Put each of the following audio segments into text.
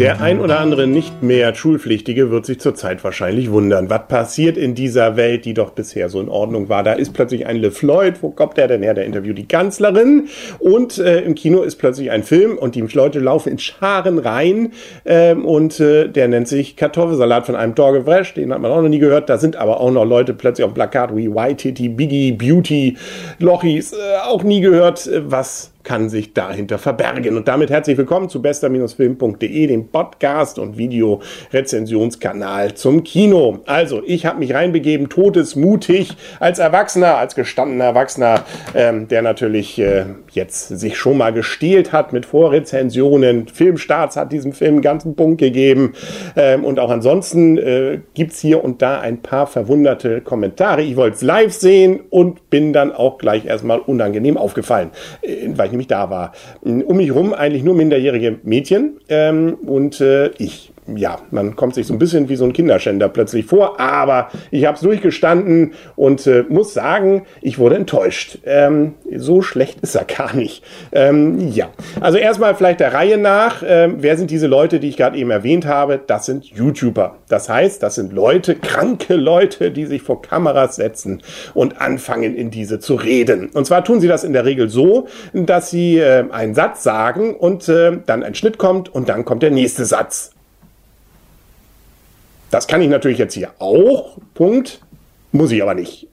Der ein oder andere nicht mehr Schulpflichtige wird sich zurzeit wahrscheinlich wundern, was passiert in dieser Welt, die doch bisher so in Ordnung war. Da ist plötzlich ein LeFloid, wo kommt der denn her? Der interviewt die Kanzlerin und äh, im Kino ist plötzlich ein Film und die Leute laufen in Scharen rein ähm, und äh, der nennt sich Kartoffelsalat von einem Torge Fresh, den hat man auch noch nie gehört. Da sind aber auch noch Leute plötzlich auf Plakat wie White Titty, Biggie, Beauty, Lochis, äh, auch nie gehört, äh, was kann sich dahinter verbergen. Und damit herzlich willkommen zu bester-film.de, dem Podcast und Videorezensionskanal zum Kino. Also, ich habe mich reinbegeben, todesmutig, als Erwachsener, als gestandener Erwachsener, ähm, der natürlich äh, jetzt sich schon mal gestählt hat mit Vorrezensionen. Filmstarts hat diesem Film einen ganzen Punkt gegeben. Ähm, und auch ansonsten äh, gibt's hier und da ein paar verwunderte Kommentare. Ich wollte es live sehen und bin dann auch gleich erstmal unangenehm aufgefallen, äh, weil ich nämlich da war. Um mich rum eigentlich nur minderjährige Mädchen ähm, und äh, ich ja, man kommt sich so ein bisschen wie so ein Kinderschänder plötzlich vor, aber ich habe es durchgestanden und äh, muss sagen, ich wurde enttäuscht. Ähm, so schlecht ist er gar nicht. Ähm, ja, also erstmal vielleicht der Reihe nach. Ähm, wer sind diese Leute, die ich gerade eben erwähnt habe? Das sind YouTuber. Das heißt, das sind Leute, kranke Leute, die sich vor Kameras setzen und anfangen, in diese zu reden. Und zwar tun sie das in der Regel so, dass sie äh, einen Satz sagen und äh, dann ein Schnitt kommt und dann kommt der nächste Satz. Das kann ich natürlich jetzt hier auch, Punkt, muss ich aber nicht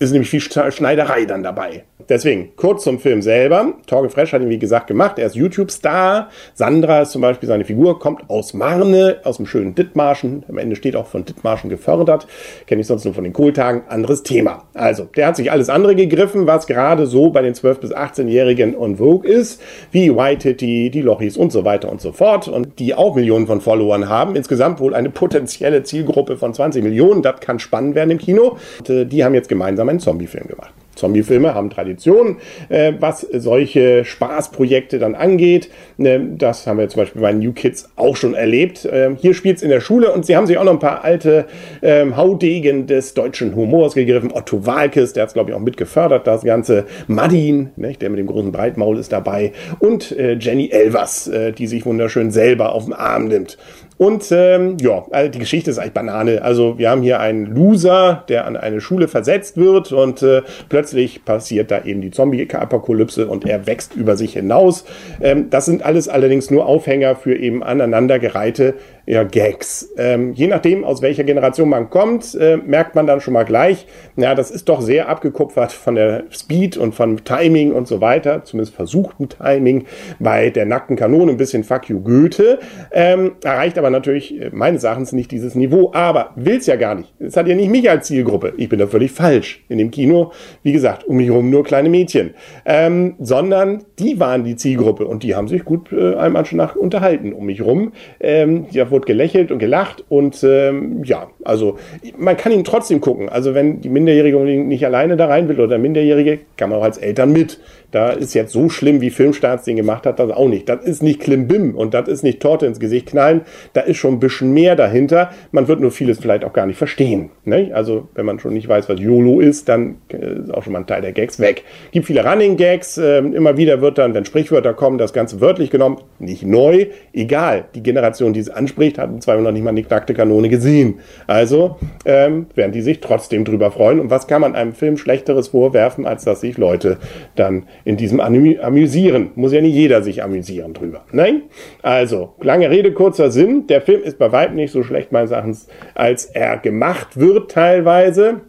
ist nämlich viel Schneiderei dann dabei. Deswegen, kurz zum Film selber. Torge Fresh hat ihn, wie gesagt, gemacht. Er ist YouTube-Star. Sandra ist zum Beispiel seine Figur, kommt aus Marne, aus dem schönen Dithmarschen. Am Ende steht auch von Dithmarschen gefördert. Kenne ich sonst nur von den Kohltagen. Anderes Thema. Also, der hat sich alles andere gegriffen, was gerade so bei den 12- bis 18-Jährigen on Vogue ist, wie White Titty, die Lochis und so weiter und so fort. Und die auch Millionen von Followern haben. Insgesamt wohl eine potenzielle Zielgruppe von 20 Millionen. Das kann spannend werden im Kino. Und, äh, die haben jetzt gemeinsam einen Zombiefilm gemacht. Zombiefilme haben Tradition, äh, was solche Spaßprojekte dann angeht. Äh, das haben wir zum Beispiel bei New Kids auch schon erlebt. Äh, hier spielt es in der Schule und sie haben sich auch noch ein paar alte ähm, Haudegen des deutschen Humors gegriffen. Otto Walkes, der hat es, glaube ich, auch mitgefördert, das Ganze. Madin, ne, der mit dem großen Breitmaul ist dabei. Und äh, Jenny Elvers, äh, die sich wunderschön selber auf den Arm nimmt. Und ähm, ja, also die Geschichte ist eigentlich Banane. Also wir haben hier einen Loser, der an eine Schule versetzt wird und äh, plötzlich passiert da eben die Zombie-Apokalypse und er wächst über sich hinaus. Ähm, das sind alles allerdings nur Aufhänger für eben aneinandergereihte ja, Gags. Ähm, je nachdem, aus welcher Generation man kommt, äh, merkt man dann schon mal gleich, ja, das ist doch sehr abgekupfert von der Speed und von Timing und so weiter, zumindest versuchten Timing bei der nackten Kanone, ein bisschen Fuck you Goethe, ähm, erreicht aber natürlich äh, meines Erachtens nicht dieses Niveau, aber will's ja gar nicht. Es hat ja nicht mich als Zielgruppe. Ich bin da völlig falsch. In dem Kino, wie gesagt, um mich herum nur kleine Mädchen, ähm, sondern die waren die Zielgruppe und die haben sich gut äh, einmal schon nach unterhalten um mich rum. Ähm, ja, gelächelt und gelacht und ähm, ja, also man kann ihn trotzdem gucken. Also wenn die Minderjährige nicht alleine da rein will oder der Minderjährige, kann man auch als Eltern mit. Da ist jetzt so schlimm, wie Filmstarts den gemacht hat, das auch nicht. Das ist nicht Klimbim und das ist nicht Torte ins Gesicht knallen. Da ist schon ein bisschen mehr dahinter. Man wird nur vieles vielleicht auch gar nicht verstehen. Ne? Also wenn man schon nicht weiß, was YOLO ist, dann äh, ist auch schon mal ein Teil der Gags weg. Gibt viele Running Gags. Äh, immer wieder wird dann, wenn Sprichwörter kommen, das Ganze wörtlich genommen. Nicht neu. Egal. Die Generation, die es anspricht, hat zwar noch nicht mal die knackte Kanone gesehen. Also ähm, werden die sich trotzdem drüber freuen. Und was kann man einem Film Schlechteres vorwerfen, als dass sich Leute dann in diesem amüsieren. Muss ja nicht jeder sich amüsieren drüber. Nein? Also, lange Rede, kurzer Sinn. Der Film ist bei weitem nicht so schlecht meines Erachtens, als er gemacht wird teilweise.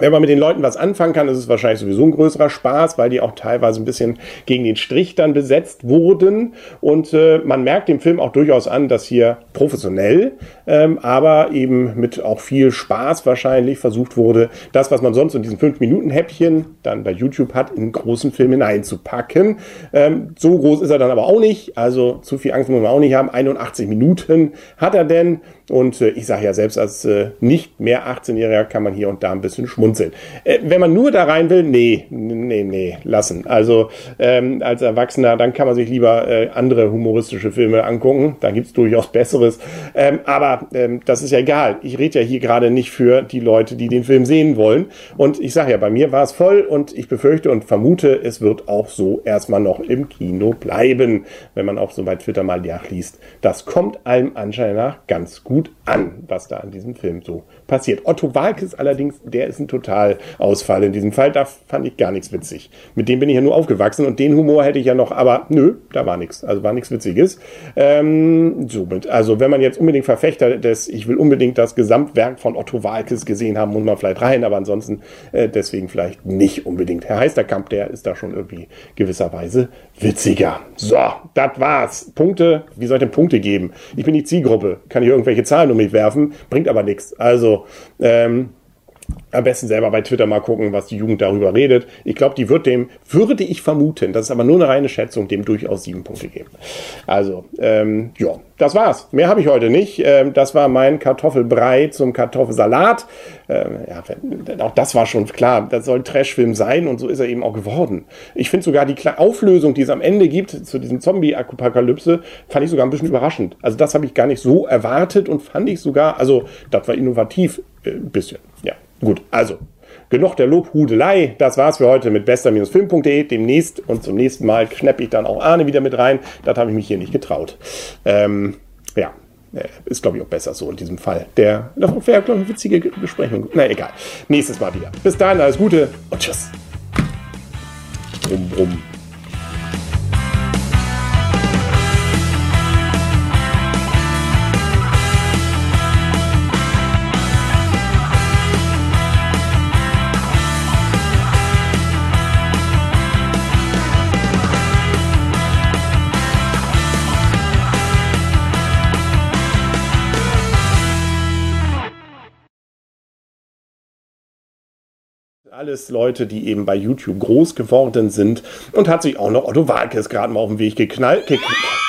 Wenn man mit den Leuten was anfangen kann, ist es wahrscheinlich sowieso ein größerer Spaß, weil die auch teilweise ein bisschen gegen den Strich dann besetzt wurden. Und äh, man merkt dem Film auch durchaus an, dass hier professionell, ähm, aber eben mit auch viel Spaß wahrscheinlich versucht wurde, das, was man sonst in diesen 5-Minuten-Häppchen dann bei YouTube hat, in einen großen Film hineinzupacken. Ähm, so groß ist er dann aber auch nicht. Also zu viel Angst muss man auch nicht haben. 81 Minuten hat er denn. Und äh, ich sage ja selbst als äh, nicht mehr 18-Jähriger kann man hier und da ein bisschen schmunzeln Grund. Äh, wenn man nur da rein will, nee, nee, nee, lassen. Also ähm, als Erwachsener, dann kann man sich lieber äh, andere humoristische Filme angucken. Da gibt's durchaus Besseres. Ähm, aber ähm, das ist ja egal. Ich rede ja hier gerade nicht für die Leute, die den Film sehen wollen. Und ich sage ja, bei mir war es voll und ich befürchte und vermute, es wird auch so erstmal noch im Kino bleiben, wenn man auch so bei Twitter mal nachliest. Das kommt allem Anschein nach ganz gut an, was da an diesem Film so passiert. Otto Walkes allerdings, der ist ein Totalausfall in diesem Fall. Da fand ich gar nichts witzig. Mit dem bin ich ja nur aufgewachsen und den Humor hätte ich ja noch, aber nö, da war nichts. Also war nichts Witziges. Ähm, somit, also wenn man jetzt unbedingt Verfechter des, ich will unbedingt das Gesamtwerk von Otto Walkes gesehen haben, muss man vielleicht rein, aber ansonsten äh, deswegen vielleicht nicht unbedingt. Herr Heisterkamp, der ist da schon irgendwie gewisserweise witziger. So, das war's. Punkte, wie soll ich denn Punkte geben? Ich bin die Zielgruppe, kann ich irgendwelche Zahlen um mich werfen, bringt aber nichts. Also, ähm, am besten selber bei Twitter mal gucken, was die Jugend darüber redet. Ich glaube, die wird dem, würde ich vermuten, das ist aber nur eine reine Schätzung, dem durchaus sieben Punkte geben. Also, ähm, ja, das war's. Mehr habe ich heute nicht. Ähm, das war mein Kartoffelbrei zum Kartoffelsalat. Ähm, ja, auch das war schon klar. Das soll Trashfilm sein und so ist er eben auch geworden. Ich finde sogar die Auflösung, die es am Ende gibt zu diesem Zombie-Apokalypse, fand ich sogar ein bisschen überraschend. Also das habe ich gar nicht so erwartet und fand ich sogar, also das war innovativ, äh, ein bisschen, ja. Gut, also genug der Lobhudelei. Das war's für heute mit bester-film.de. Demnächst und zum nächsten Mal schnappe ich dann auch Arne wieder mit rein. Das habe ich mich hier nicht getraut. Ähm, ja, äh, ist glaube ich auch besser so in diesem Fall. Der, das wäre glaube ich eine witzige Besprechung. Na egal. Nächstes Mal wieder. Bis dahin alles Gute und tschüss. Brumm, brumm. Alles Leute, die eben bei YouTube groß geworden sind und hat sich auch noch Otto Walkes gerade mal auf den Weg geknallt. geknallt